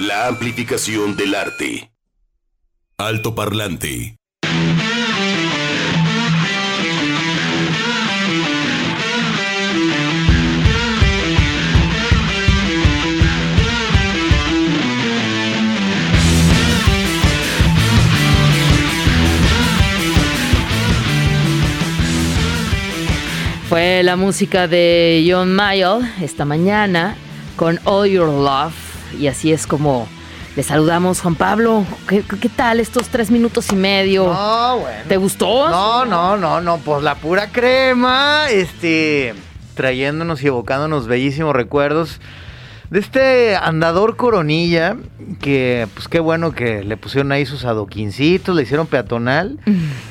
La amplificación del arte. Alto parlante. Fue la música de John Mayall esta mañana con All Your Love. Y así es como le saludamos, Juan Pablo. ¿Qué, qué tal estos tres minutos y medio? No, bueno. ¿Te gustó? No, no, no, no, pues la pura crema, este, trayéndonos y evocándonos bellísimos recuerdos de este andador coronilla, que pues qué bueno que le pusieron ahí sus adoquincitos, le hicieron peatonal.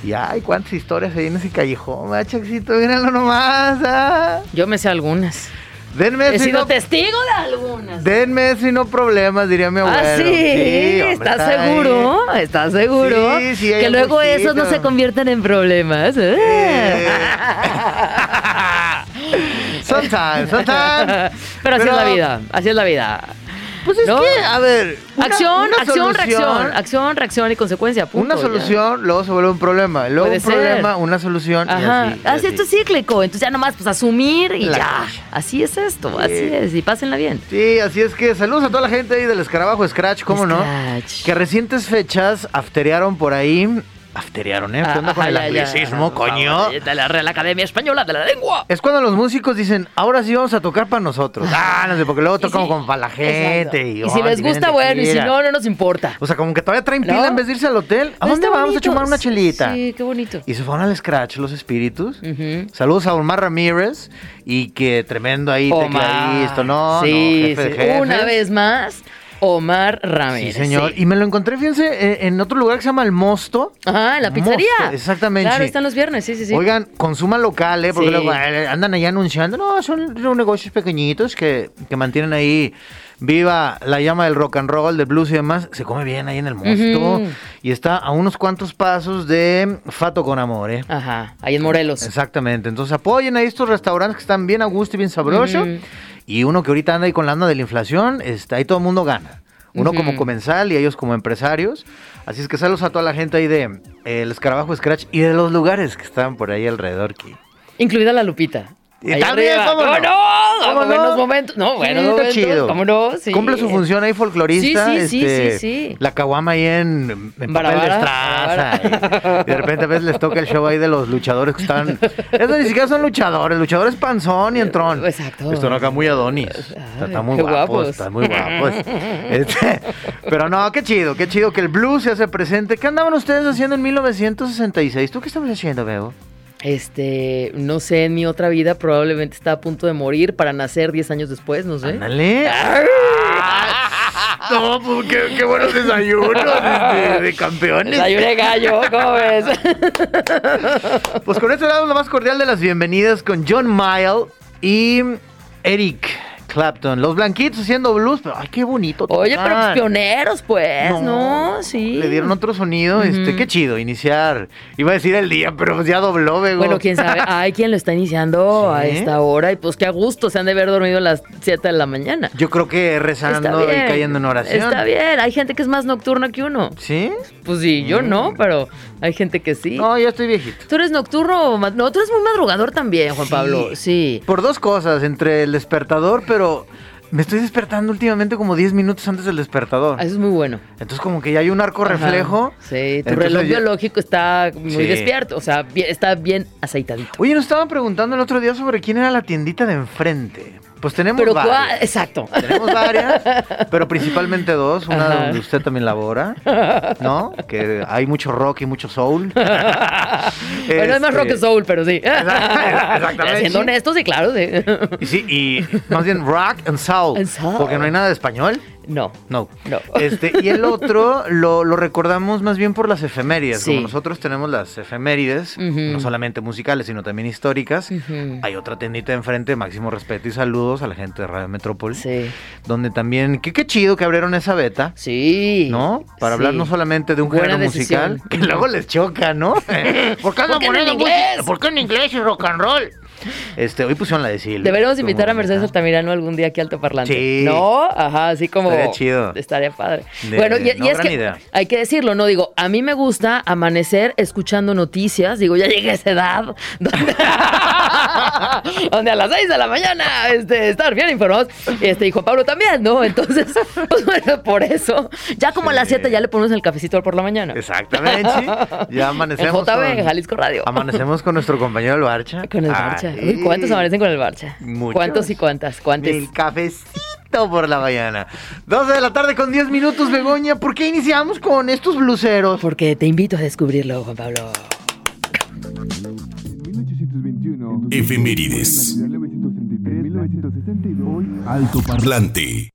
y ay, cuántas historias hay en ese callejón, machacito, míralo nomás. ah. Yo me sé algunas. Denme He si sido no, testigo de algunas. denme si no problemas, diría mi abuelo. Ah, sí, hombre, ¿estás está ahí. seguro? ¿Estás seguro? Sí, sí, que luego esos no se convierten en problemas. ¿eh? Eh. sometimes, sometimes. Pero así es la vida, así es la vida. Pues es ¿No? que, a ver. una- acción, una acción, solución- reacción, acción, reacción y consecuencia. punto, Una ya. solución, luego se vuelve un problema. Luego Puede un ser. problema, una solución. y Ajá, así, y así, esto es cíclico, entonces ya nomás pues asumir y La ya. Así es esto, así es, y pásenla bien. Sí, así es que saludos a toda la gente ahí del escarabajo Scratch, ¿cómo no? Scratch. Que a recientes fechas afterearon por ahí. Afterearon, ¿eh? ¿Qué onda con el ya, anglicismo, coño? favor, De la Real Academia Española de la Lengua. Es cuando los músicos dicen, ahora sí vamos a tocar para nosotros. Ah, no sé, porque luego tocamos como para la gente. Y, Y si les gusta, bueno, y si no, no nos importa. O sea, como que todavía traen pila ¿No? en vez de irse al hotel. ¿A dónde vamos bonito. a tomar una chelita? Sí, qué bonito. Y se fueron al Scratch los espíritus. Saludos a Omar Ramírez y que tremendo ahí tecladista, ¿no? sí, no, jefe de sí. jefes. Una vez más, Omar Sí, Ramírez. señor. sí. Y me lo encontré, fíjense, eh, en otro lugar que se llama El Mosto. Ajá, en la pizzería. Mosto, exactamente. Claro, están los viernes, sí, sí, sí. Oigan, consuman local, ¿eh? Porque Sí. luego eh, andan ahí anunciando, no, son, negocios pequeñitos que, que mantienen ahí viva la llama del rock and roll, del blues y demás. Se come bien ahí en El Mosto. Y está a unos cuantos pasos de Fato con Amor, ¿eh? Ajá, ahí en Morelos. Exactamente. Entonces apoyen a estos restaurantes que están bien a gusto y bien sabrosos. Ujú. Y uno que ahorita anda ahí con la anda de la inflación, está ahí todo el mundo gana. Uno como comensal y ellos como empresarios. Así es que saludos a toda la gente ahí de eh, El Escarabajo Scratch y de los lugares que están por ahí alrededor. Que... Incluida la Lupita. Y Ahí también, arriba. ¿cómo no? no? ¿Cómo no? Buenos momentos. No, Sí, buenos está momentos. chido. ¿Cómo no? Sí. Cumple su función ahí folclorista. Sí, sí, sí, este, sí, sí. La caguama ahí en, en papel de estraza. Y, y de repente a veces les toca el show ahí de los luchadores que están... Esos ni siquiera son luchadores. Luchadores panzón y entrón. Exacto. Están acá muy adonis. Está, está muy guapos, guapos. Están muy guapos. Este, pero no, qué chido, qué chido que el blues se hace presente. ¿Qué andaban ustedes haciendo en 1966? ¿Tú qué estabas haciendo, Bebo? Este, no sé, en mi otra vida probablemente estaba a punto de morir para nacer 10 años después, no sé. Ándale. No, pues qué, qué buenos desayunos este, de campeones. Desayuné gallo, ¿cómo ves? Pues con esto le damos la más cordial de las bienvenidas con John Mayall y Eric Clapton. Los blanquitos haciendo blues, pero ay, qué bonito. Oye, pero pues, pioneros, pues, ¿no? Sí. Le dieron otro sonido, este, qué chido, iniciar. Iba a decir el día, pero pues ya dobló, Bego. Bueno, quién sabe. Hay quien lo está iniciando a esta hora y pues qué a gusto se han de haber dormido a las 7 de la mañana. Yo creo que rezando y cayendo en oración. Está bien. Hay gente que es más nocturna que uno. ¿Sí? Pues sí, yo no, pero hay gente que sí. Mm. No, ya estoy viejito. ¿Tú eres nocturno No, tú eres muy madrugador también, Juan Sí. Pablo. Sí. Por dos cosas, entre el despertador, pero me estoy despertando últimamente como 10 minutos antes del despertador. Eso es muy bueno. Entonces como que ya hay un arco Ajá. reflejo. Sí, tu Entonces reloj ya- biológico está muy Sí. despierto. O sea, bien- está bien aceitadito. Oye, nos estaban preguntando el otro día sobre quién era la tiendita de enfrente. Pues tenemos Pero varias. Exacto. Tenemos varias, pero principalmente dos. Una Ajá. donde usted también labora, ¿no? Que hay mucho rock y mucho soul. Bueno, es más Este, rock que soul, pero sí. Exactamente, Siendo honestos, sí, claro, sí. Y sí, y más bien rock and soul. And soul. Porque no hay nada de español. No. No. No. Este, y el otro lo, lo recordamos más bien por las efemérides. Sí. Como nosotros tenemos las efemérides, no solamente musicales, sino también históricas. Hay otra tiendita enfrente, máximo respeto y saludos a la gente de Radio Metrópoli. Sí. Donde también, qué, qué chido que abrieron esa beta. Sí. ¿No? Para Sí. hablar no solamente de un Buena género musical, que luego les choca, ¿no? ¿Por qué ¿Por qué en poniendo inglés? ¿Por qué en inglés y rock and roll? Este, hoy pusieron la de Silvia. Deberíamos invitar a Mercedes. Altamirano algún día aquí a Alto Parlante. Sí. ¿No? Ajá, así como. Estaría chido. Estaría padre. De- bueno, y, y es que idea. hay que decirlo, ¿no? Digo, a mí me gusta amanecer escuchando noticias. Digo, ya llegué a esa edad donde, donde a las 6 de la mañana este, estar bien informados. Este, y Juan Pablo también, ¿no? Entonces, pues bueno, por eso. Ya como a las Sí. 7 ya le ponemos el cafecito por la mañana. Exactamente. Ya En amanecemos. JB, con- Jalisco Radio. Amanecemos con nuestro compañero el Barcha. Con el Barcha. Uy, ¿Cuántos amanecen con el Barcha? Muchos. ¿Cuántos y cuántas? ¿Cuántos? El cafecito por la mañana. 12 de la tarde con 10 minutos, Begoña. ¿Por qué iniciamos con estos bluseros? Porque te invito a descubrirlo, Juan Pablo. 1821. Efemérides. 1962. Alto Parlante.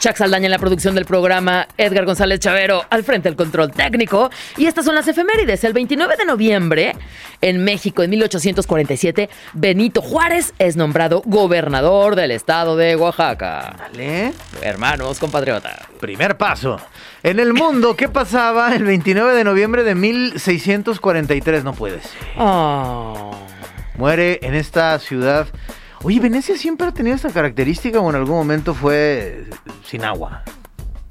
Chuck Saldaña en la producción del programa, Edgar González Chavero al frente del control técnico. Y estas son las efemérides. El 29 de noviembre, en México, en 1847, Benito Juárez es nombrado gobernador del estado de Oaxaca. Vale. Hermanos, compatriota. Primer paso. En el mundo, ¿qué pasaba el 29 de noviembre de 1643? No puedes. Oh. Muere en esta ciudad. Oye, Venecia siempre ha tenido esta característica o en algún momento fue sin agua.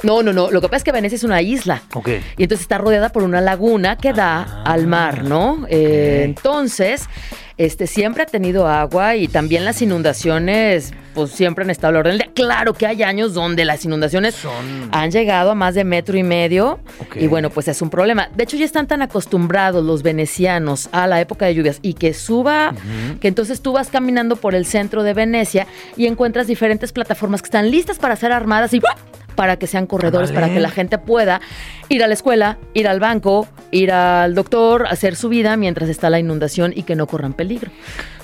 No, no, no. Lo que pasa es que Venecia es una isla. Ok. Y entonces está rodeada por una laguna que da Ah, al mar, ¿no? Eh, entonces, este siempre ha tenido agua y también las inundaciones, pues siempre han estado a la orden. Claro que hay años donde las inundaciones Son- han llegado a más de metro y medio y bueno, pues es un problema. De hecho, ya están tan acostumbrados los venecianos a la época de lluvias y que suba, que entonces tú vas caminando por el centro de Venecia y encuentras diferentes plataformas que están listas para ser armadas y para que sean corredores, para que la gente pueda ir a la escuela, ir al banco, ir al doctor, hacer su vida mientras está la inundación y que no corran peligro.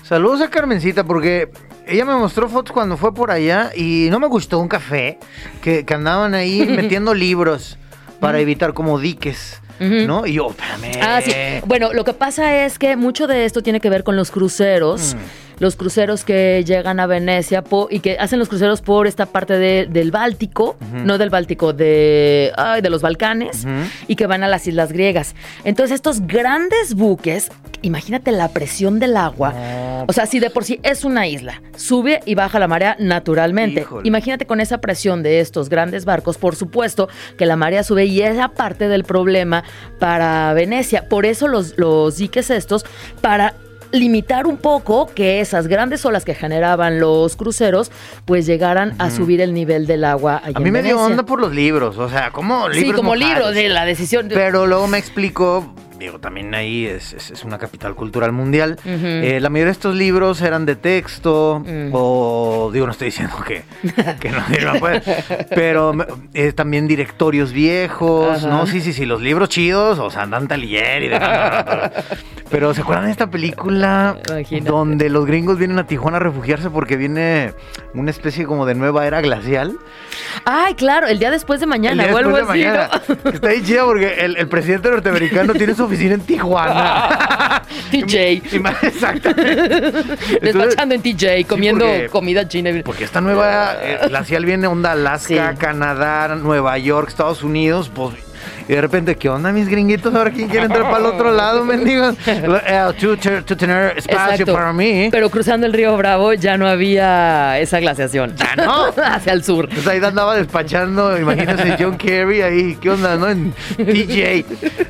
Saludos a Carmencita porque ella me mostró fotos cuando fue por allá y no me gustó un café que, que andaban ahí metiendo libros para evitar como diques. ¿no? Y yo, espérame. Ah, sí. Bueno, lo que pasa es que mucho de esto tiene que ver con los cruceros. Mm. Los cruceros que llegan a Venecia po- y que hacen los cruceros por esta parte de- del Báltico, no del Báltico, de, ay, de los Balcanes, y que van a las islas griegas. Entonces, estos grandes buques, imagínate la presión del agua. No. O sea, si de por sí es una isla, sube y baja la marea naturalmente. Híjole. Imagínate con esa presión de estos grandes barcos, por supuesto que la marea sube y esa parte del problema para Venecia. Por eso los, los diques estos, para limitar un poco que esas grandes olas que generaban los cruceros, pues llegaran a subir el nivel del agua allá A mí en me dio Venecia. onda por los libros, o sea, como libros Sí, como mojados? libros de la decisión. Pero luego me explicó, digo, también ahí es, es- es una capital cultural mundial. Eh, la mayoría de estos libros eran de texto, Mm. o digo, no estoy diciendo que, que no sirvan, pues, pero eh, también directorios viejos. ¿no? Sí, sí, sí, los libros chidos, o sea, andan Talier y de... Pero ¿se acuerdan de esta película Imagínate. donde los gringos vienen a Tijuana a refugiarse porque viene una especie como de nueva era glacial? Ay, claro, el día después de mañana, El día vuelvo de mañana. Está ahí chido porque el, el presidente norteamericano tiene su oficina en Tijuana. TJ. Exactamente. Despachando en TJ, comiendo porque- comida china. porque esta nueva eh, glacial viene onda Alaska, Sí. Canadá, Nueva York, Estados Unidos, pues y de repente, ¿qué onda mis gringuitos? Ahora quién quiere entrar para el otro lado, mendigos. Eh, tú tener espacio Exacto. para mí. Pero cruzando el río Bravo ya no había esa glaciación. Ya no. Hacia el sur. Ahí andaba despachando, imagínense John Kerry ahí, ¿qué onda, no? En TJ.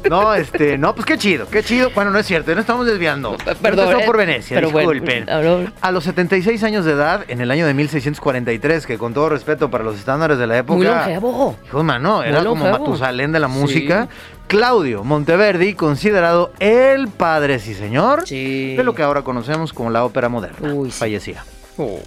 No, este, no, pues qué chido, qué chido. Bueno, no es cierto, no estamos desviando. Perdón, eh, por Venecia, pero disculpen. A los 76 años de edad, en el año de 1643, que con todo respeto para los estándares de la época. Muy longevo. Hijo, mano, era como. Matusalén de la Música. Claudio Monteverdi, considerado el padre, sí señor, Sí. de lo que ahora conocemos como la ópera moderna. Uy. Fallecía. Oh.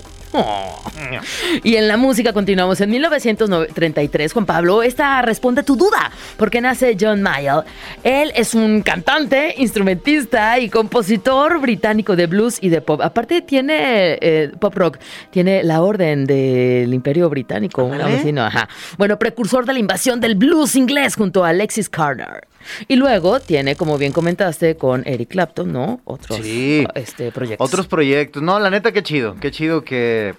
Y en la música continuamos. En 1933, Juan Pablo, esta responde a tu duda, porque nace John Mayall. Él es un cantante, instrumentista y compositor británico de blues y de pop. Aparte tiene eh, pop rock, tiene la orden del Imperio Británico, Ándale. vecino, ajá. Bueno, precursor de la invasión del blues inglés junto a Alexis Carter. Y luego tiene, como bien comentaste, con Eric Clapton, ¿no? Otros Sí. este, proyectos. Otros proyectos. No, la neta, qué chido. Qué chido que.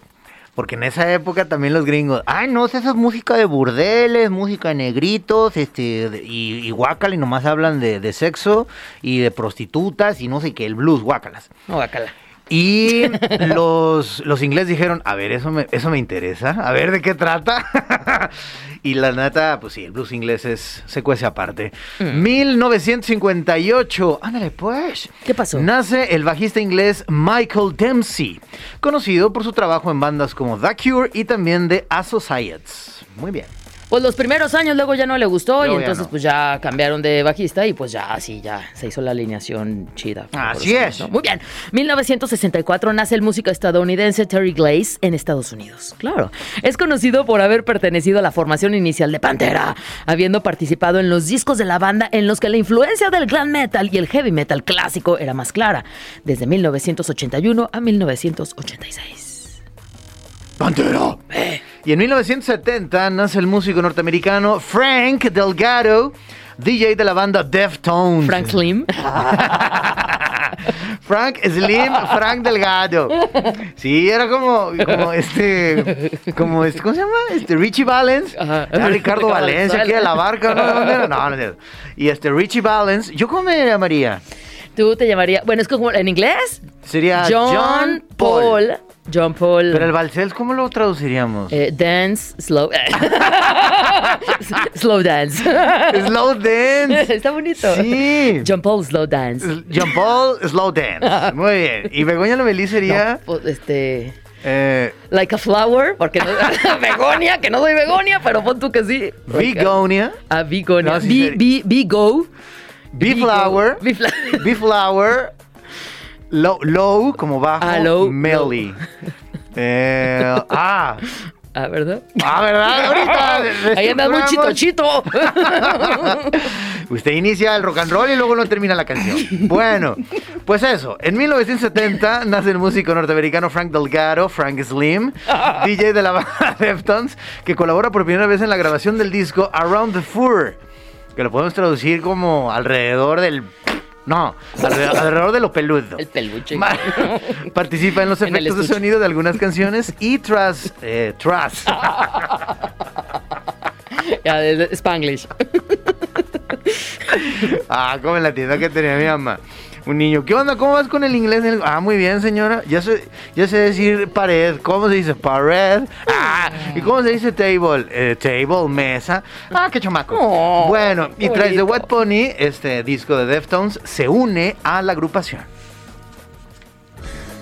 Porque en esa época también los gringos, ay, no, esa es música de burdeles, música de negritos, este, de- y, y guácala, y nomás hablan de, de sexo y de prostitutas y no sé qué, el blues, guácalas. No, guácala. Y los, los ingleses dijeron, a ver, eso me, eso me interesa, a ver de qué trata. y la neta, pues sí, el blues inglés es, se cuece aparte. 1958, ándale pues. ¿Qué pasó? Nace el bajista inglés Michael Dempsey, conocido por su trabajo en bandas como The Cure y también The Associates. Muy bien. Pues los primeros años luego ya no le gustó Luego y entonces no. pues ya cambiaron de bajista y pues ya así ya se hizo la alineación chida. Así es. Muy bien. 1964 nace el músico estadounidense Terry Glaze en Estados Unidos. Claro. Es conocido por haber pertenecido a la formación inicial de Pantera, habiendo participado en los discos de la banda en los que la influencia del glam metal y el heavy metal clásico era más clara, desde 1981 a 1986. ¡Pantera! Y en 1970 nace el músico norteamericano Frank Delgado, DJ de la banda Deftones. Frank Slim. Frank Slim, Frank Delgado. Sí, era como, como este, como este, ¿cómo se llama? Este Richie Valens. Ajá. Era Ricardo Valencia, aquí de la barca, ¿no? ¿Dónde era? No, no. Y este Richie Valens, ¿yo cómo me llamaría? Tú te llamarías, bueno, es como en inglés. Sería John, Paul. John Paul. Pero el Valsels, ¿cómo lo traduciríamos? Eh, dance, slow. slow dance. Slow Dance. Está bonito. Sí. John Paul Slow Dance. John Paul Slow Dance. Muy bien. Y Begoña Lomelí sería. No, pues, este. eh, Like a flower, porque no. Begonia, que no soy Begonia, pero pon tú que sí. Begonia. Ah, Begonia. No, sí Be, be, be go. Be go. Flower. Be fla- Bee Flower. Low, low como bajo. Ah, low, Melly. Eh, ah. Ah, ¿verdad? Ah, ¿verdad? Ahorita. Ahí anda un chito chito. Usted inicia el rock and roll y luego no termina la canción. Bueno, pues eso. En 1970 nace el músico norteamericano Frank Delgado, Frank Slim, DJ de la banda Deftones, que colabora por primera vez en la grabación del disco Around the Fur, que lo podemos traducir como alrededor del... No, alrededor, alrededor de lo peludo. El peluche. Ma- Participa en los En efectos de sonido de algunas canciones y tras... Eh, tras. Ya, Spanglish. Ah, como en la tienda que tenía mi mamá. Un niño, ¿qué onda? ¿Cómo vas con el inglés? Ah, muy bien, señora. Ya sé, ya sé decir pared. ¿Cómo se dice pared? Ah, ¿y cómo se dice table? Eh, table, mesa. Ah, qué chamaco. Oh, bueno, y tras The. Wet Pony, este disco de Deftones se une a la agrupación.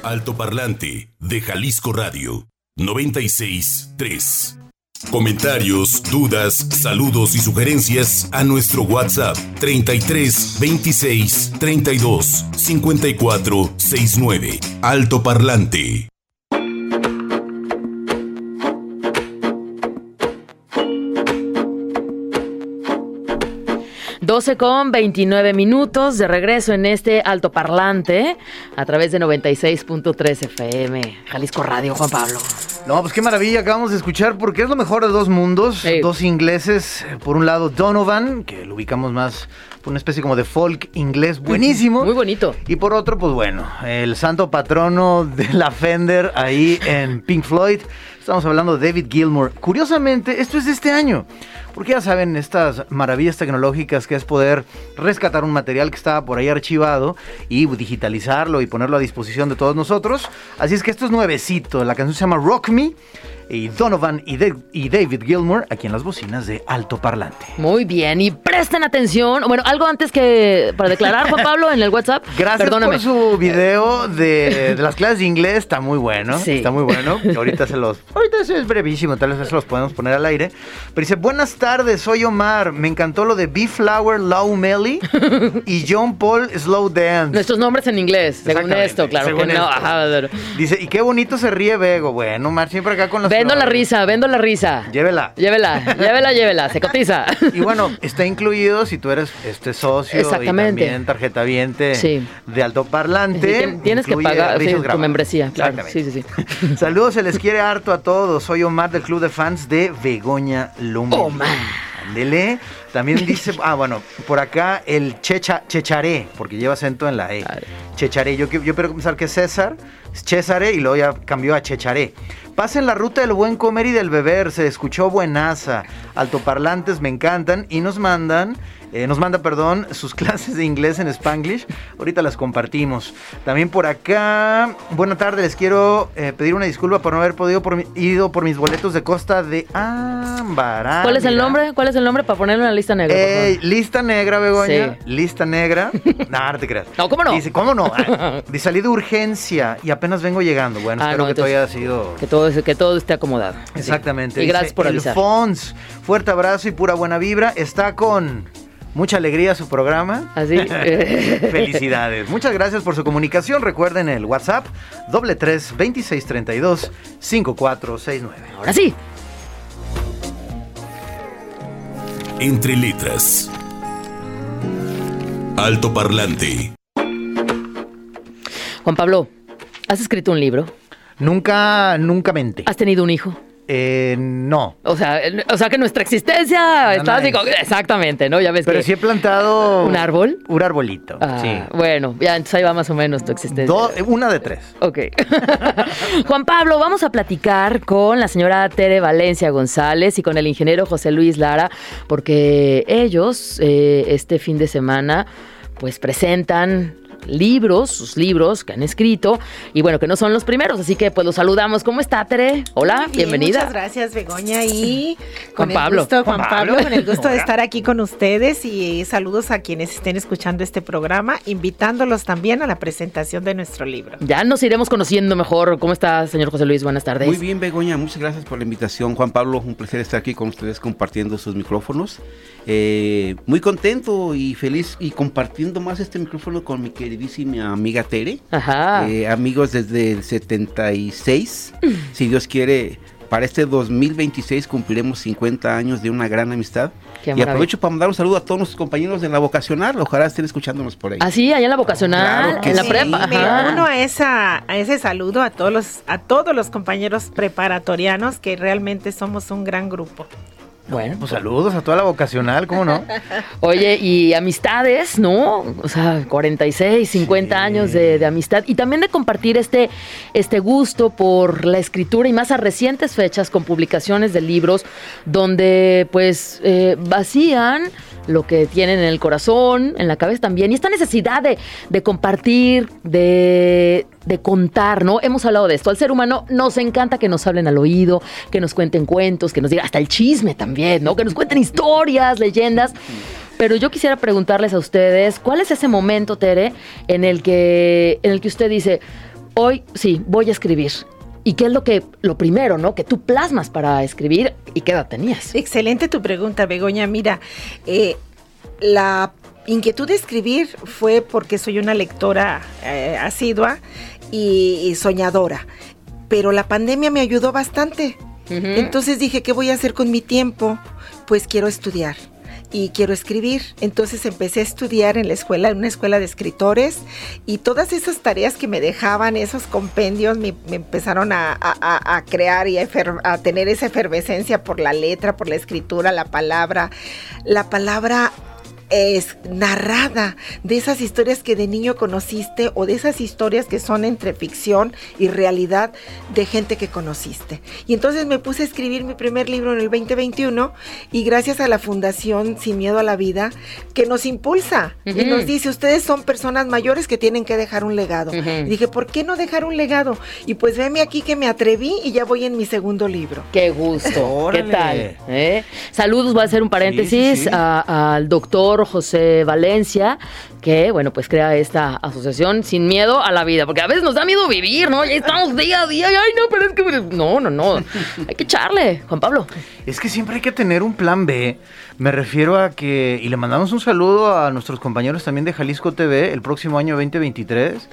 Altoparlante de Jalisco Radio 963. Comentarios, dudas, saludos y sugerencias a nuestro WhatsApp 33 26 32 54 69. Altoparlante. 12 con 29 minutos de regreso en este altoparlante a través de 96.3 FM. Jalisco Radio, Juan Pablo. No, pues qué maravilla acabamos de escuchar porque es lo mejor de dos mundos. Sí. Dos ingleses. Por un lado, Donovan, que lo ubicamos más por una especie como de folk inglés buenísimo. Muy bonito. Y por otro, pues bueno, el santo patrono de la Fender ahí en Pink Floyd. Estamos hablando de David Gilmour. Curiosamente, esto es de este año. Porque ya saben, estas maravillas tecnológicas que es poder rescatar un material que estaba por ahí archivado y digitalizarlo y ponerlo a disposición de todos nosotros. Así es que esto es nuevecito. La canción se llama Rock Me. Parmi Y Donovan y, De- y David Gilmour aquí en las bocinas de Alto Parlante. Muy bien, y presten atención. Bueno, algo antes que para declarar, Juan Pablo, en el WhatsApp. Gracias Perdóname. por su video de, de las clases de inglés, está muy bueno, Sí. está muy bueno. Ahorita se los, ahorita eso es brevísimo, tal vez se los podemos poner al aire. Pero dice, buenas tardes, soy Omar, me encantó lo de B Flower Low Melly y John Paul Slow Dance. Nuestros nombres en inglés, según esto, claro según que no. esto. Ajá, pero- Dice, y qué bonito se ríe Bego, bueno, Omar, siempre acá con las Vendo la risa, vendo la risa. Llévela. Llévela, llévela, llévela, se cotiza. Y bueno, está incluido si tú eres este socio Exactamente. y también tarjeta viente Sí. de altoparlante. Tienes que pagar sí, tu membresía, claro. Exactamente. Sí, sí, sí. Saludos, se les quiere harto a todos. Soy Omar del Club de Fans de Begoña Lumbre. Omar. Ándele. También dice, ah, bueno, por acá el checha, checharé, porque lleva acento en la E. Checharé. Yo, que- yo quiero pensar que es César, Es Césare y luego ya cambió a Checharé. Pasen la ruta del buen comer y del beber, se escuchó buenaza. Altoparlantes me encantan y nos mandan, eh, nos manda, perdón, sus clases de inglés en Spanglish. Ahorita las compartimos. También por acá, buena tarde, les quiero eh, pedir una disculpa por no haber podido por mi- ido por mis boletos de Costa de Ámbar. ¿Cuál es el nombre? ¿Cuál es el nombre para ponerlo en la lista negra? Eh, lista negra, Begoña. Sí. Lista negra. no, no te creas. No, ¿cómo no? Dice, ¿cómo no? Ah, De salí de urgencia y apenas vengo llegando. Bueno, Ah, espero no, que todo haya sido. Que todo, que todo esté acomodado. Sí. Exactamente. Y gracias por avisar. Fons, fuerte abrazo y pura buena vibra. Está con mucha alegría su programa. Así. eh, Felicidades. Muchas gracias por su comunicación. Recuerden el WhatsApp doble tres veintiséis treinta y dos cinco cuatro seis nueve. Ahora sí. Entre letras. Alto parlante. Juan Pablo, ¿has escrito un libro? Nunca, nunca mente. ¿Has tenido un hijo? Eh, no. O sea, o sea que nuestra existencia está así como- Exactamente, ¿no? Ya ves Pero que... sí he plantado. ¿Un árbol? Un arbolito. Ah, sí. Bueno, ya entonces ahí va más o menos tu existencia. Do- una de tres. Ok. Juan Pablo, vamos a platicar con la señora Tere Valencia González y con el ingeniero José Luis Lara, porque ellos eh, este fin de semana pues presentan libros, sus libros que han escrito y bueno, que no son los primeros, así que pues los saludamos. ¿Cómo está Tere? Hola, Bien, bienvenida. Muchas gracias, Begoña. Y Juan con Pablo. el gusto, Juan, Juan Pablo, Pablo. con el gusto de estar aquí con ustedes y saludos a quienes estén escuchando este programa, invitándolos también a la presentación de nuestro libro. Ya nos iremos conociendo mejor. ¿Cómo está, señor José Luis? Buenas tardes. Muy bien, Begoña, muchas gracias por la invitación. Juan Pablo, un placer estar aquí con ustedes compartiendo sus micrófonos. Eh, muy contento y feliz y compartiendo más este micrófono con mi queridísima amiga Tere. Ajá. Eh, amigos desde el 76. si Dios quiere, para este 2026 cumpliremos 50 años de una gran amistad. Qué y maravilla. aprovecho para mandar un saludo a todos nuestros compañeros de la vocacional. Ojalá estén escuchándonos por ahí. Ah, sí, allá en la vocacional, Claro que en la sí. prepa. Me uno a, esa, a ese saludo a todos, los, a todos los compañeros preparatorianos que realmente somos un gran grupo. Bueno, Pues saludos a toda la vocacional, ¿cómo no? Oye, y amistades, ¿no? O sea, 46, 50 Sí. años de, de amistad y también de compartir este, este gusto por la escritura y más a recientes fechas con publicaciones de libros donde pues eh, vacían lo que tienen en el corazón, en la cabeza también, y esta necesidad de, compartir, de, de contar, ¿no? Hemos hablado de esto. Al ser humano nos encanta que nos hablen al oído, que nos cuenten cuentos, que nos digan hasta el chisme también, ¿no? Que nos cuenten historias, leyendas. Pero yo quisiera preguntarles a ustedes, ¿cuál es ese momento, Tere, en el que, en el que usted dice, hoy sí, voy a escribir? ¿Y qué es lo que, lo primero, ¿no? Que tú plasmas para escribir y qué edad tenías? Excelente tu pregunta, Begoña. Mira, eh, la inquietud de escribir fue porque soy una lectora eh, asidua y, y soñadora, pero la pandemia me ayudó bastante. Entonces dije, ¿qué voy a hacer con mi tiempo? Pues quiero estudiar y quiero escribir. Entonces empecé a estudiar en la escuela, en una escuela de escritores, y todas esas tareas que me dejaban, esos compendios, me, empezaron a, crear y a tener esa efervescencia por la letra, por la escritura, la palabra, la palabra es narrada de esas historias que de niño conociste o de esas historias que son entre ficción y realidad de gente que conociste. Y entonces me puse a escribir mi primer libro en el 2021 y gracias a la Fundación Sin Miedo a la Vida que nos impulsa y Ujú. nos dice, ustedes son personas mayores que tienen que dejar un legado. Y dije, ¿por qué no dejar un legado? Y pues veme aquí que me atreví y ya voy en mi segundo libro. Qué gusto. ¿Qué tal? ¿Eh? Saludos, voy a hacer un paréntesis Sí, sí, sí. a- al doctor José Valencia, que, bueno, pues crea esta asociación sin miedo a la vida, porque a veces nos da miedo vivir, ¿no? Ya estamos día a día, y, ay, no, pero es que... No, no, no. Hay que echarle, Juan Pablo. Es que siempre hay que tener un plan B. Me refiero a que, y le mandamos un saludo a nuestros compañeros también de Jalisco TV el próximo año 2023.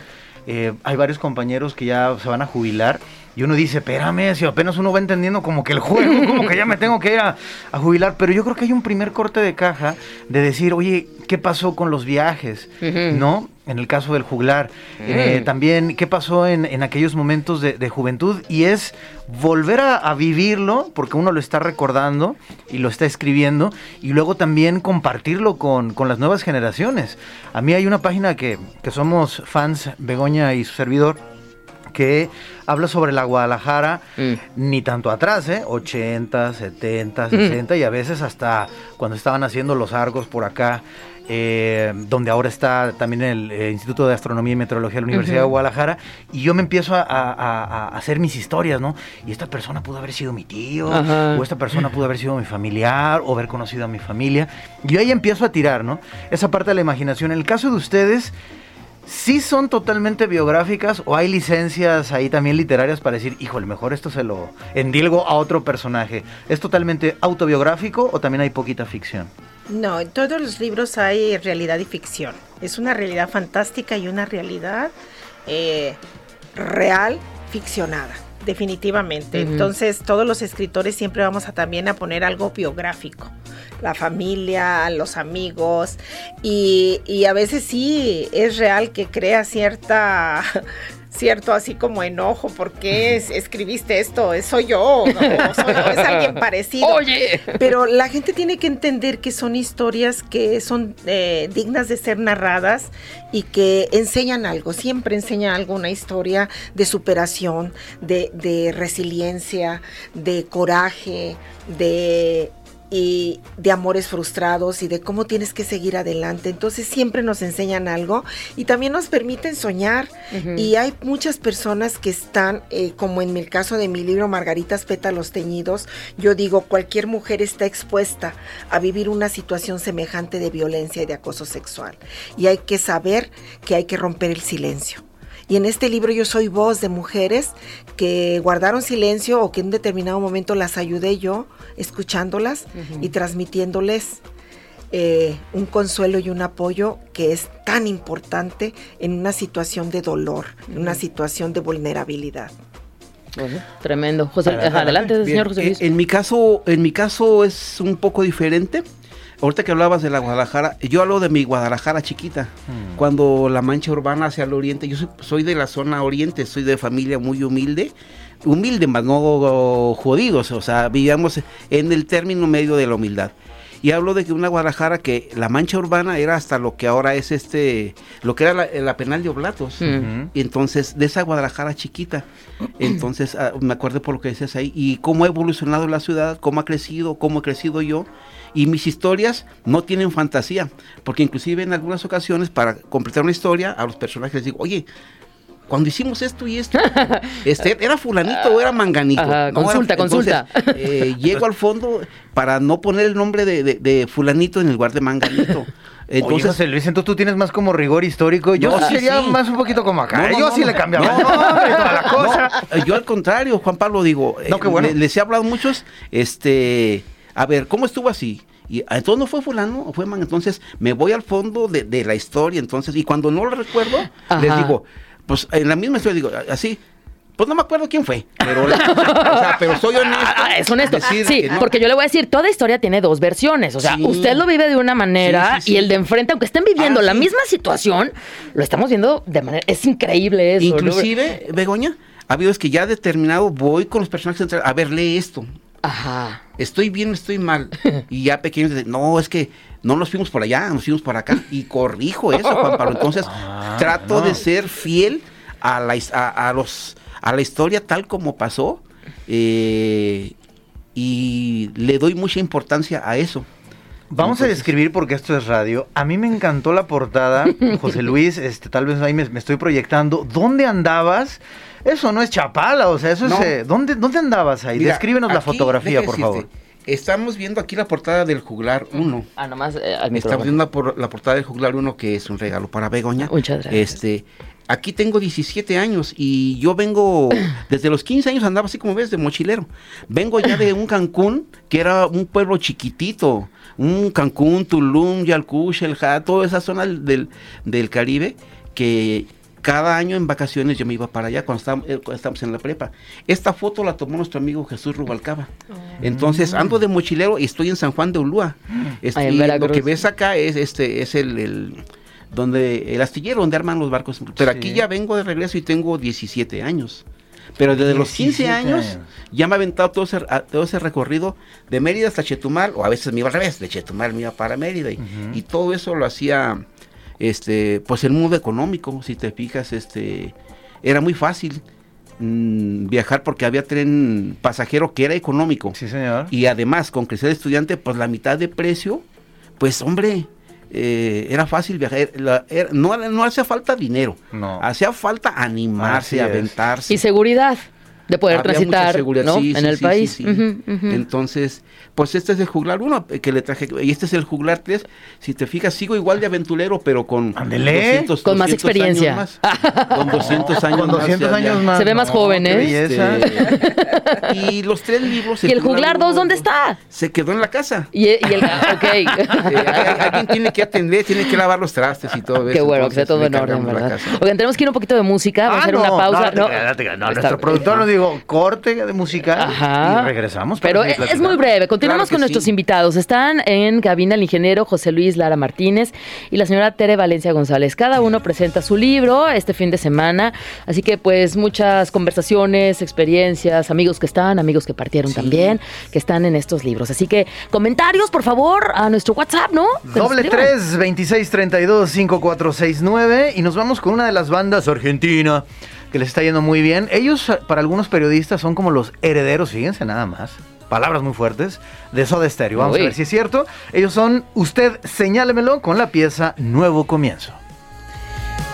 Eh, hay varios compañeros que ya se van a jubilar. Y uno dice, espérame, si apenas uno va entendiendo como que el juego, como que ya me tengo que ir a, a jubilar. Pero yo creo que hay un primer corte de caja de decir, oye, ¿qué pasó con los viajes? ¿No? En el caso del juglar. Eh, también, ¿qué pasó en, en aquellos momentos de, de juventud? Y es volver a, a vivirlo, porque uno lo está recordando y lo está escribiendo, y luego también compartirlo con, con las nuevas generaciones. A mí hay una página que, que somos fans, Begoña y su servidor, que habla sobre la Guadalajara, Mm. ni tanto atrás, ¿eh? 80, 70, 60 y a veces hasta cuando estaban haciendo los argos por acá, eh, donde ahora está también el eh, Instituto de Astronomía y Meteorología de la Universidad de Guadalajara, y yo me empiezo a, a- a- a hacer mis historias, ¿no? Y esta persona pudo haber sido mi tío, o esta persona pudo haber sido mi familiar, o haber conocido a mi familia. Y yo ahí empiezo a tirar, ¿no? Esa parte de la imaginación. En el caso de ustedes, ¿sí son totalmente biográficas o hay licencias ahí también literarias para decir, híjole, mejor esto se lo endilgo a otro personaje? ¿Es totalmente autobiográfico o también hay poquita ficción? No, en todos los libros hay realidad y ficción. Es una realidad fantástica y una realidad eh, real ficcionada, definitivamente. Entonces, todos los escritores siempre vamos a también a poner algo biográfico. La familia, los amigos. Y, y a veces sí es real que crea cierta cierto así como enojo, ¿por qué es- escribiste esto? ¿Soy yo? ¿No? ¿Soy- ¿Es alguien parecido? Oye. Pero la gente tiene que entender que son historias que son eh, dignas de ser narradas y que enseñan algo, siempre enseñan algo, una historia de superación, de, de resiliencia, de coraje, de y de amores frustrados y de cómo tienes que seguir adelante. Entonces siempre nos enseñan algo y también nos permiten soñar. Y hay muchas personas que están, eh, como en el caso de mi libro Margaritas Pétalos Teñidos, yo digo, cualquier mujer está expuesta a vivir una situación semejante de violencia y de acoso sexual. Y hay que saber que hay que romper el silencio. Y en este libro yo soy voz de mujeres que guardaron silencio o que en un determinado momento las ayudé yo escuchándolas y transmitiéndoles eh, un consuelo y un apoyo que es tan importante en una situación de dolor, en una situación de vulnerabilidad. Bueno, tremendo. José, Adelante, ajá, adelante, Bien, señor José Luis. En mi caso, en mi caso es un poco diferente. Ahorita que hablabas de la Guadalajara, yo hablo de mi Guadalajara chiquita. Cuando la mancha urbana hacia el oriente, yo soy, soy de la zona oriente, soy de familia muy humilde, humilde, más no jodidos, o sea, vivíamos en el término medio de la humildad. Y hablo de que una Guadalajara que la mancha urbana era hasta lo que ahora es este, lo que era la, la penal de Oblatos. Mm. Y entonces, de esa Guadalajara chiquita, entonces ah, me acuerdo por lo que decías ahí, y cómo ha evolucionado la ciudad, cómo ha crecido, cómo he crecido yo. Y mis historias no tienen fantasía, porque inclusive en algunas ocasiones, para completar una historia, a los personajes les digo, oye, cuando hicimos esto y esto, este, era fulanito o era manganito. Ajá, No, era- consulta, consulta. eh, llego al fondo para no poner el nombre de, de- de fulanito en el lugar de manganito. Oye, Entonces, José Luis, entonces tú tienes más como rigor histórico. Yo No, sería sí. más un poquito como acá. No, yo sí le cambiaba No. toda la cosa. No, eh, yo al contrario, Juan Pablo, digo, eh, qué bueno. le- les he hablado muchos, este, a ver, ¿cómo estuvo así? Y ah, entonces no fue fulano, fue man, entonces me voy al fondo de, de la historia, entonces, y cuando no lo recuerdo, les digo, pues en la misma historia digo, así, pues no me acuerdo quién fue, pero, la- o sea, pero soy honesto. Ah, es honesto. Sí, no. porque yo le voy a decir, toda historia tiene dos versiones. O sea, Sí. usted lo vive de una manera Sí, sí, sí. y el de enfrente, aunque estén viviendo Ah, la misma situación, lo estamos viendo de manera. Es increíble eso. ¿no? Inclusive, Begoña, ha habido es que ya determinado, voy con los personajes centrales, a ver, lee esto, Ajá. estoy bien, estoy mal. Y ya pequeños dicen, no, es que no nos fuimos por allá, nos fuimos por acá. Y corrijo eso, Juan Pablo. Entonces, Ah, trato no. de ser fiel a la, his- a, a los, a la historia tal como pasó. eh, y le doy mucha importancia a eso. Vamos a describir porque esto es radio. A mí me encantó la portada, José Luis, este, tal vez ahí me, me estoy proyectando. ¿Dónde andabas? Eso no es Chapala, o sea, eso No. es... eh, ¿dónde, ¿Dónde andabas ahí? Mira, Descríbenos la fotografía, por decirte, favor. Estamos viendo aquí la portada del Juglar 1. Ah, nomás eh, al Estamos viendo la, por- la portada del Juglar 1, que es un regalo para Begoña. Muchas gracias. Este, aquí tengo 17 años y yo vengo, desde los 15 años andaba así como ves, de mochilero. Vengo ya de un Cancún, que era un pueblo chiquitito. Un Cancún, Tulum, Yalcush, El Ja, toda esa zona del, del Caribe, que cada año en vacaciones yo me iba para allá cuando estábamos, eh, cuando estábamos en la prepa. Esta foto la tomó nuestro amigo Jesús Rubalcaba. Entonces ando de mochilero y estoy en San Juan de Ulúa. Este, en y lo que ves acá es este es el, el- donde el astillero donde arman los barcos. Pero Sí. aquí ya vengo de regreso y tengo 17 años. Pero desde los 15 17 años años. ya me he aventado todo ese, todo ese recorrido de Mérida hasta Chetumal, o a veces me iba al revés, de Chetumal me iba para Mérida. Y, y todo eso lo hacía, este, pues el mundo económico, si te fijas, este, era muy fácil. mm, viajar porque había tren pasajero que era económico. Sí, señor. Y además, con crecer estudiante, pues la mitad de precio, pues hombre, eh, era fácil viajar. La- era- no, no hacía falta dinero, No. hacía falta animarse, Así es. aventarse. Y seguridad de poder Había transitar ¿no? sí, en sí, el sí, país. Entonces, pues este es el juglar 1 que le traje, y este es el juglar 3. Si te fijas, sigo igual de aventurero, pero con Ándele. Con más experiencia. años más. con 200 años Con 200 más. años más. Se ve más joven, qué ¿eh? belleza. Este, y los tres libros. ¿Y el juglar uno, 2 dónde está? Se quedó en la casa. Y, y el. Ok. Eh, al- alguien tiene que atender, tiene que lavar los trastes y todo eso. Qué bueno, que sea todo en orden, ¿verdad? Oigan, tenemos que ir un poquito de música. Vamos a Ah, hacer no, una pausa. No, no, no. No, nuestro productor nos dijo corte de música Ajá. y regresamos. Pero es, muy breve. Continuamos Claro con nuestros sí. invitados. Están en cabina el ingeniero José Luis Lara Martínez y la señora Tere Valencia González. Cada uno presenta su libro este fin de semana. Así que, pues, muchas conversaciones, experiencias, amigos que están, amigos que partieron también, que están en estos libros. Así que, comentarios, por favor, a nuestro WhatsApp, ¿no? Doble. 3 26 32 5469 y nos vamos con una de las bandas argentina que les está yendo muy bien. Ellos para algunos periodistas son como los herederos, fíjense nada más. Palabras muy fuertes de Soda Stereo. Vamos Uy. a ver si es cierto. Ellos son Usted señálemelo con la pieza Nuevo Comienzo.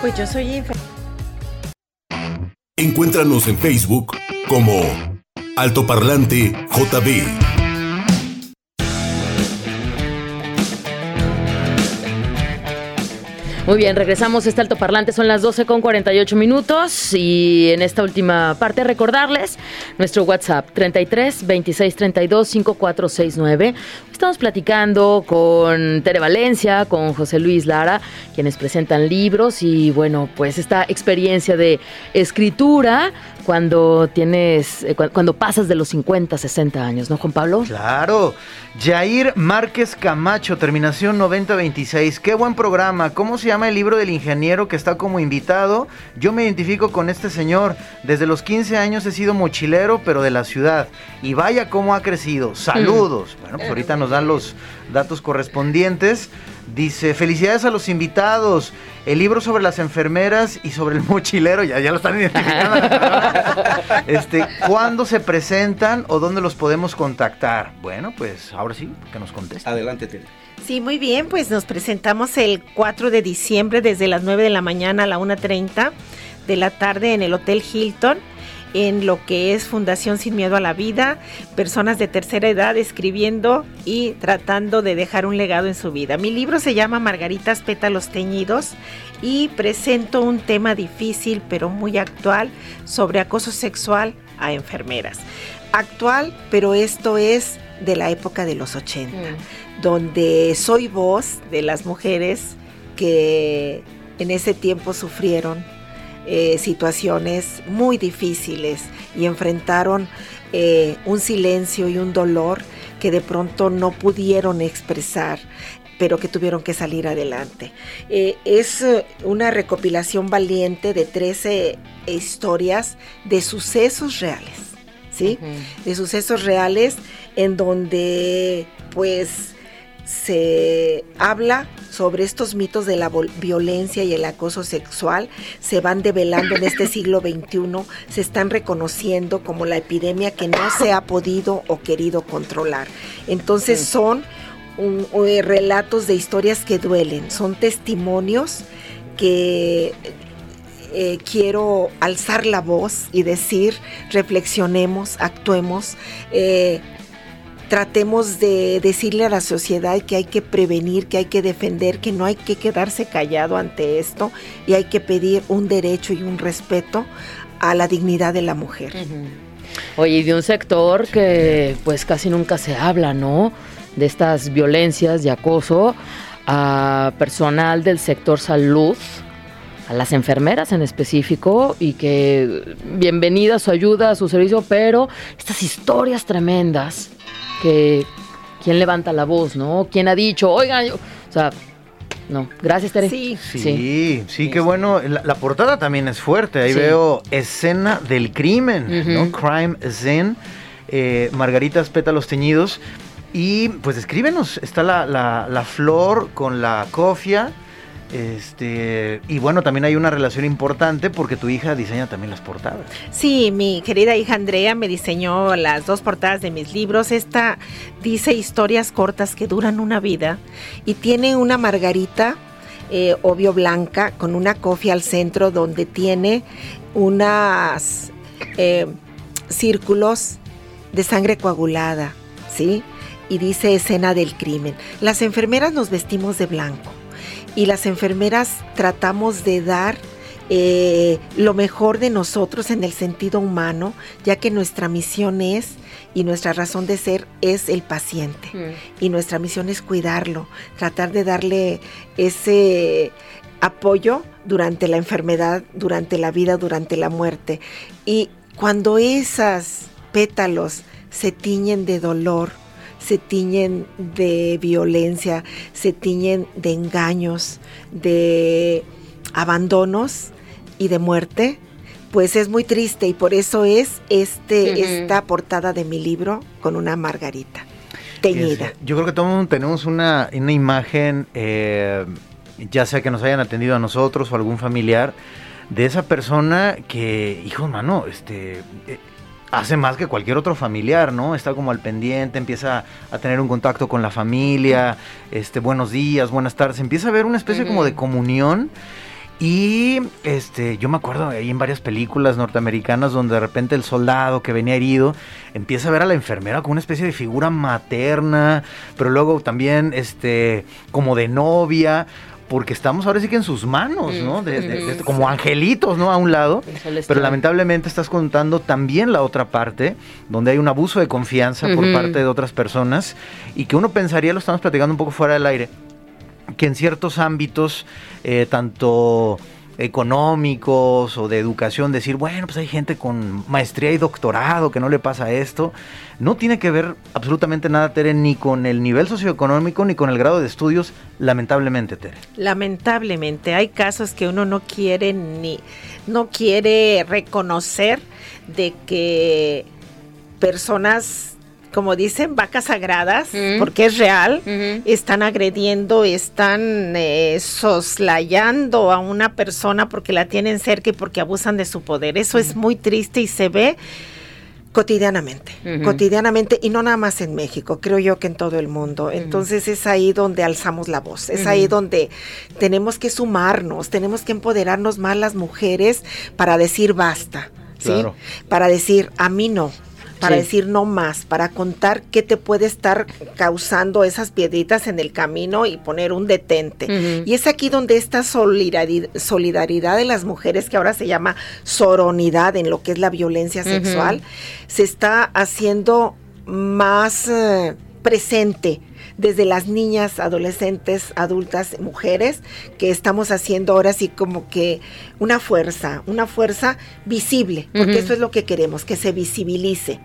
Pues yo soy infe- Encuéntranos en Facebook como Altoparlante JB. Muy bien, regresamos a este altoparlante, son las 12 con 48 minutos y en esta última parte recordarles nuestro WhatsApp 33 26 32 5469. Estamos platicando con Tere Valencia, con José Luis Lara, quienes presentan libros y bueno, pues esta experiencia de escritura cuando tienes, eh, cu- cuando pasas de los 50, 60 años, ¿no, Juan Pablo? Claro. Jair Márquez Camacho, terminación 9026. Qué buen programa. ¿Cómo se llama el libro del ingeniero que está como invitado? Yo me identifico con este señor. Desde los 15 años he sido mochilero, pero de la ciudad. Y vaya cómo ha crecido. Saludos. Bueno, pues ahorita nos dan los datos correspondientes. Dice, felicidades a los invitados. El libro sobre las enfermeras y sobre el mochilero, ya, ya lo están identificando. este, ¿Cuándo se presentan o dónde los podemos contactar? Bueno, pues ahora sí, que nos contesten. Adelante, Tere. Sí, muy bien, pues nos presentamos el 4 de diciembre desde las 9 de la mañana a la 1.30 de la tarde en el Hotel Hilton, en lo que es Fundación Sin Miedo a la Vida, personas de tercera edad escribiendo y tratando de dejar un legado en su vida. Mi libro se llama Margaritas Pétalos Teñidos y presento un tema difícil pero muy actual sobre acoso sexual a enfermeras. Actual, pero esto es de la época de los 80 donde soy voz de las mujeres que en ese tiempo sufrieron eh, situaciones muy difíciles y enfrentaron eh, un silencio y un dolor que de pronto no pudieron expresar pero que tuvieron que salir adelante. Eh, es una recopilación valiente de 13 historias de sucesos reales, ¿sí? de sucesos reales en donde pues se habla sobre estos mitos de la violencia y el acoso sexual, se van develando en este siglo XXI, se están reconociendo como la epidemia que no se ha podido o querido controlar. Entonces son un- eh, relatos de historias que duelen, son testimonios que eh, quiero alzar la voz y decir, reflexionemos, actuemos, eh, tratemos de decirle a la sociedad que hay que prevenir, que hay que defender, que no hay que quedarse callado ante esto y hay que pedir un derecho y un respeto a la dignidad de la mujer. Oye, y de un sector que pues casi nunca se habla, ¿no? De estas violencias y acoso a personal del sector salud, a las enfermeras en específico, y que bienvenida su ayuda, su servicio, pero estas historias tremendas que quién levanta la voz, ¿no? ¿Quién ha dicho, oigan, yo-", o sea, no, gracias Tere. Sí. Sí, sí, qué bueno. La, la portada también es fuerte. Ahí Sí. veo escena del crimen. ¿no? Crime Scene, eh, Margaritas Pétalos Teñidos. Y pues escríbenos, está la, la- la flor con la cofia Este, y bueno, también hay una relación importante porque tu hija diseña también las portadas. Sí, mi querida hija Andrea me diseñó las dos portadas de mis libros. Esta dice historias cortas que duran una vida y tiene una margarita, eh, obvio blanca, con una cofia al centro donde tiene unas eh, círculos de sangre coagulada, ¿sí? Y dice escena del crimen. Las enfermeras nos vestimos de blanco y las enfermeras tratamos de dar eh, lo mejor de nosotros en el sentido humano, ya que nuestra misión es y nuestra razón de ser es el paciente. Mm. Y nuestra misión es cuidarlo, tratar de darle ese apoyo durante la enfermedad, durante la vida, durante la muerte. Y cuando esas pétalos se tiñen de dolor, se tiñen de violencia, se tiñen de engaños, de abandonos y de muerte, pues es muy triste y por eso es este, esta portada de mi libro con una margarita teñida. Yo creo que todos tenemos una, una imagen, eh, ya sea que nos hayan atendido a nosotros o algún familiar, de esa persona que, hijo mano, este, eh, hace más que cualquier otro familiar, ¿no? Está como al pendiente, empieza a tener un contacto con la familia, este, buenos días, buenas tardes, empieza a haber una especie como de comunión. Y este, yo me acuerdo ahí en varias películas norteamericanas donde de repente el soldado que venía herido empieza a ver a la enfermera como una especie de figura materna, pero luego también este, como de novia, porque estamos ahora sí que en sus manos, ¿no? De- de- de- Ujú. como angelitos, ¿no? A un lado. Pero lamentablemente estás contando también la otra parte, donde hay un abuso de confianza por parte de otras personas y que uno pensaría, lo estamos platicando un poco fuera del aire, que en ciertos ámbitos, eh, tanto económicos o de educación, decir, bueno, pues hay gente con maestría y doctorado que no le pasa esto, no tiene que ver absolutamente nada, Tere, ni con el nivel socioeconómico ni con el grado de estudios, lamentablemente, Tere. Lamentablemente hay casos que uno no quiere ni no quiere reconocer de que personas como dicen vacas sagradas Mm. porque es real están agrediendo, están eh, soslayando a una persona porque la tienen cerca y porque abusan de su poder. Eso es muy triste y se ve cotidianamente, cotidianamente y no nada más en México, creo yo que en todo el mundo. Entonces es ahí donde alzamos la voz, es ahí donde tenemos que sumarnos, tenemos que empoderarnos más las mujeres para decir basta, ¿sí? Claro. Para decir a mí no. Para Sí. decir no más, para contar qué te puede estar causando esas piedritas en el camino y poner un detente. Y es aquí donde esta solidaridad, solidaridad de las mujeres, que ahora se llama soronidad en lo que es la violencia sexual, se está haciendo más eh, presente desde las niñas, adolescentes, adultas, mujeres, que estamos haciendo ahora sí como que una fuerza, una fuerza visible, porque eso es lo que queremos, que se visibilice,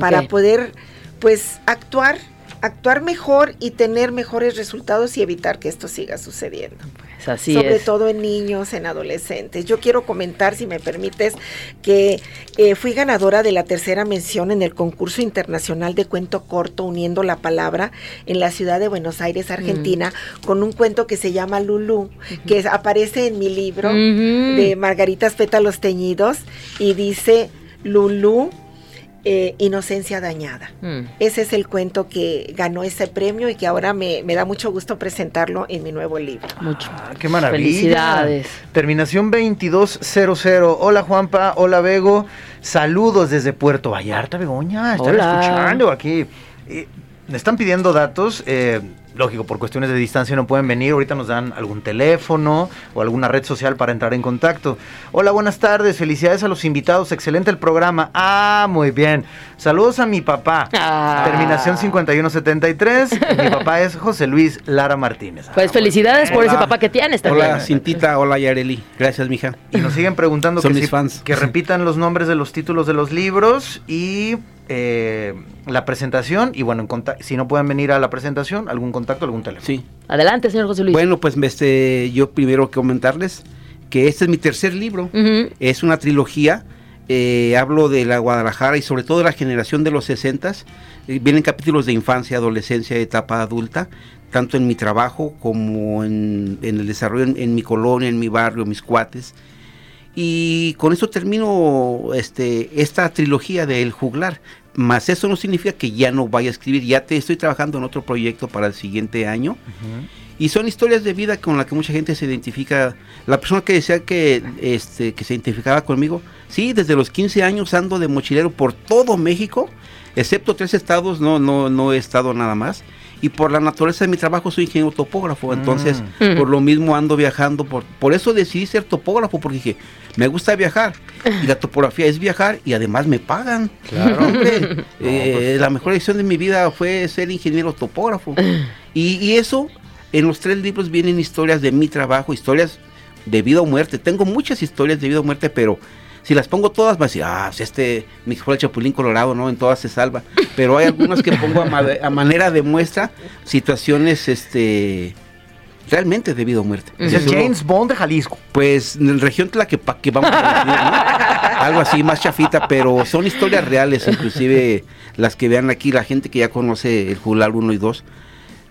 para poder pues actuar actuar mejor y tener mejores resultados y evitar que esto siga sucediendo. Así Sobre es. todo en niños, en adolescentes. Yo quiero comentar, si me permites, que eh, fui ganadora de la tercera mención en el concurso internacional de cuento corto Uniendo la Palabra en la ciudad de Buenos Aires, Argentina, con un cuento que se llama Lulú, que es- aparece en mi libro de Margaritas Pétalos Teñidos y dice Lulú, eh, Inocencia Dañada. Mm. Ese es el cuento que ganó ese premio y que ahora me, me da mucho gusto presentarlo en mi nuevo libro. Mucho. Ah, qué maravilla. Felicidades. Terminación 2200. Hola Juanpa, hola Bego. Saludos desde Puerto Vallarta, Begoña. Están Hola. escuchando aquí. Eh, me están pidiendo datos. eh, lógico, por cuestiones de distancia no pueden venir. Ahorita nos dan algún teléfono o alguna red social para entrar en contacto. Hola, buenas tardes. Felicidades a los invitados. Excelente el programa. Ah, muy bien. Saludos a mi papá. Ah. Terminación 5173. Mi papá es José Luis Lara Martínez. Pues Ah, felicidades por ese papá que tienes también. Hola, Cintita. Hola, Yareli. Gracias, mija. Y nos siguen preguntando Son que, mis si- fans. que repitan los nombres de los títulos de los libros y eh, la presentación. Y bueno, en conta- si no pueden venir a la presentación, algún contacto, algún teléfono. Sí. Adelante, señor José Luis. Bueno, pues este, yo primero comentarles que este es mi tercer libro. Es una trilogía eh, hablo de la Guadalajara y sobre todo de la generación de los 60. vienen capítulos de infancia, adolescencia, etapa adulta, tanto en mi trabajo como en, en el desarrollo en, en mi colonia, en mi barrio, mis cuates. Y con eso termino este, esta trilogía de El Juglar. Más eso no significa que ya no vaya a escribir. Ya te estoy trabajando en otro proyecto para el siguiente año. Y son historias de vida con las que mucha gente se identifica. La persona que decía que, este, que se identificaba conmigo, sí, desde los 15 años ando de mochilero por todo México, excepto tres estados, no, no, no he estado nada más. Y por la naturaleza de mi trabajo soy ingeniero topógrafo, entonces Mm. por lo mismo ando viajando. Por, por eso decidí ser topógrafo, porque dije, me gusta viajar. Y la topografía es viajar y además me pagan. Claro, hombre. Eh, La mejor decisión de mi vida fue ser ingeniero topógrafo. Y, y eso, en los tres libros vienen historias de mi trabajo, historias de vida o muerte. Tengo muchas historias de vida o muerte, pero si las pongo todas, va a decir, ah, pues este, mi fue el Chapulín Colorado, ¿no? En todas se salva. Pero hay algunas que pongo a, ma- a manera de muestra, situaciones, este, realmente de vida o muerte. Es el James Bond de Jalisco. pues en la región Tlaquepaque vamos a decir, ¿no? Algo así más chafita, pero son historias reales, inclusive las que vean aquí, la gente que ya conoce el Jular 1 y 2,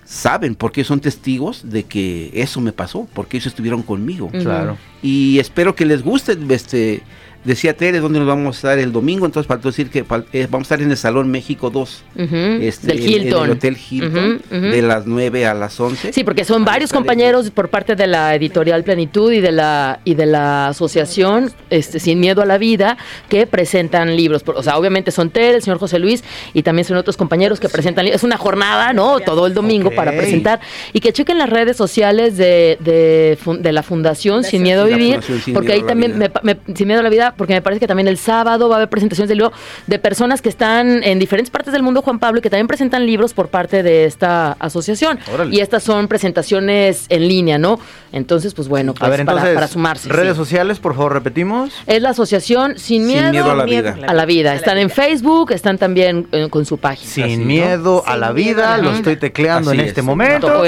saben porque son testigos de que eso me pasó, porque ellos estuvieron conmigo. Claro. Y espero que les guste, este, decía Tere, ¿dónde nos vamos a estar el domingo? Entonces faltó decir que eh, vamos a estar en el Salón México 2. Ujú, este, Del en- En, Hilton. el Hotel Hilton, de las 9 a las 11. Sí, porque son varios compañeros por parte de la editorial Plenitud y de la y de la asociación este, Sin Miedo a la Vida que presentan libros. O sea, obviamente son Tere, el señor José Luis y también son otros compañeros que presentan libros. Es una jornada, ¿no? Todo el domingo para presentar y que chequen las redes sociales de, de, la Fundación Sin Miedo a Vivir, porque ahí también me, me- Sin Miedo a la Vida, porque me parece que también el sábado va a haber presentaciones de libro de personas que están en diferentes partes del mundo, Juan Pablo, y que también presentan libros por parte de esta asociación. Órale. Y estas son presentaciones en línea, ¿no? Entonces, pues bueno, pues a ver, para, entonces, para sumarse. redes sí. sociales, por favor, repetimos. Es la asociación Sin Miedo, Sin Miedo a la Miedo Vida. a la Vida. Están en Facebook, están también eh, con su página. Sin Así, ¿no? miedo a la vida, lo estoy tecleando Así en es. este momento.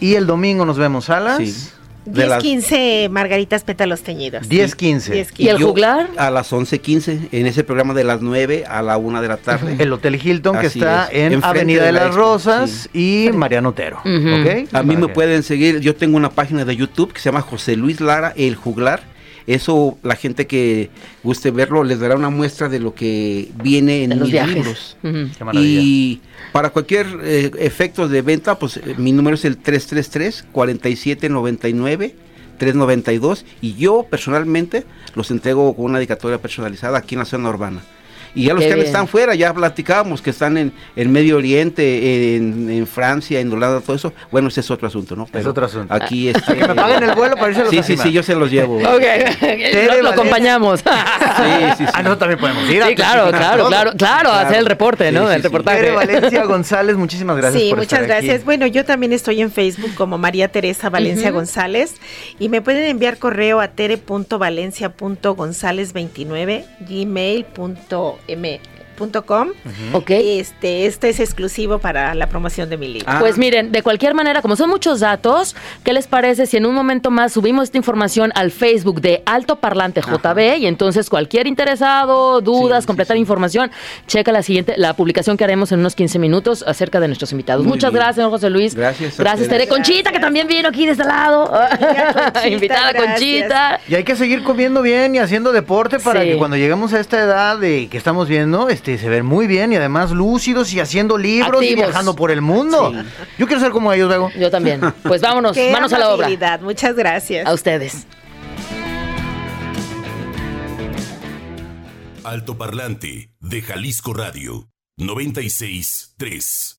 Y el domingo nos vemos a las Sí. De las- 10-15 margaritas pétalos teñidos. 10.15. 10, ¿Y el yo juglar? A las 11.15, en ese programa de las 9 a la 1 de la tarde. El Hotel Hilton que Así está es. en Avenida de de la las Rosas y Mariano Otero. Ujú. ¿ok? A mí Para me que- pueden seguir, yo tengo una página de YouTube que se llama José Luis Lara El Juglar. Eso, la gente que guste verlo, les dará una muestra de lo que viene en los mis viajes. libros. Ujú. Qué maravilla. Y para cualquier eh, efecto de venta, pues eh, mi número es el 333-4799. 392 y yo personalmente los entrego con una dedicatoria personalizada aquí en la zona urbana. Y ya los Qué que bien. están fuera, ya platicábamos que están en el Medio Oriente, en, en Francia, en Holanda, todo eso. Bueno, ese es otro asunto, ¿no? otro asunto. Aquí este, Que me paguen el vuelo para irse a los Sí, sí, sí, yo se los llevo. Ok, Tere lo, lo acompañamos. Sí, sí, sí. Ah, nosotros también podemos ir. a Sí, claro, claro, claro, claro, hacer el reporte, Sí, ¿no? sí, el reportaje. Tere Valencia González, muchísimas gracias sí, por muchas estar aquí. gracias. Bueno, yo también estoy en Facebook como María Teresa Valencia González y me pueden enviar correo a tere.valencia.gonzález29 emit Ok. Este, este es exclusivo para la promoción de mi libro. Ah. Pues miren, de cualquier manera, como son muchos datos, ¿qué les parece si en un momento más subimos esta información al Facebook de Alto Parlante JB y entonces cualquier interesado, dudas, Sí, sí, completar sí. información, checa la siguiente, la publicación que haremos en unos 15 minutos acerca de nuestros invitados. Muy Muchas bien. gracias, señor José Luis. Gracias Gracias. Tere. Conchita, que también vino aquí de este lado. Conchita, Invitada gracias. Conchita. Y hay que seguir comiendo bien y haciendo deporte para Sí. que cuando lleguemos a esta edad de que estamos viendo, este, se ven muy bien y además lúcidos y haciendo libros y viajando por el mundo. Sí. Yo quiero ser como ellos, Bego. Yo también. Pues vámonos, Qué manos a la obra. Muchas gracias. A ustedes. Altoparlante de Jalisco Radio 96 3.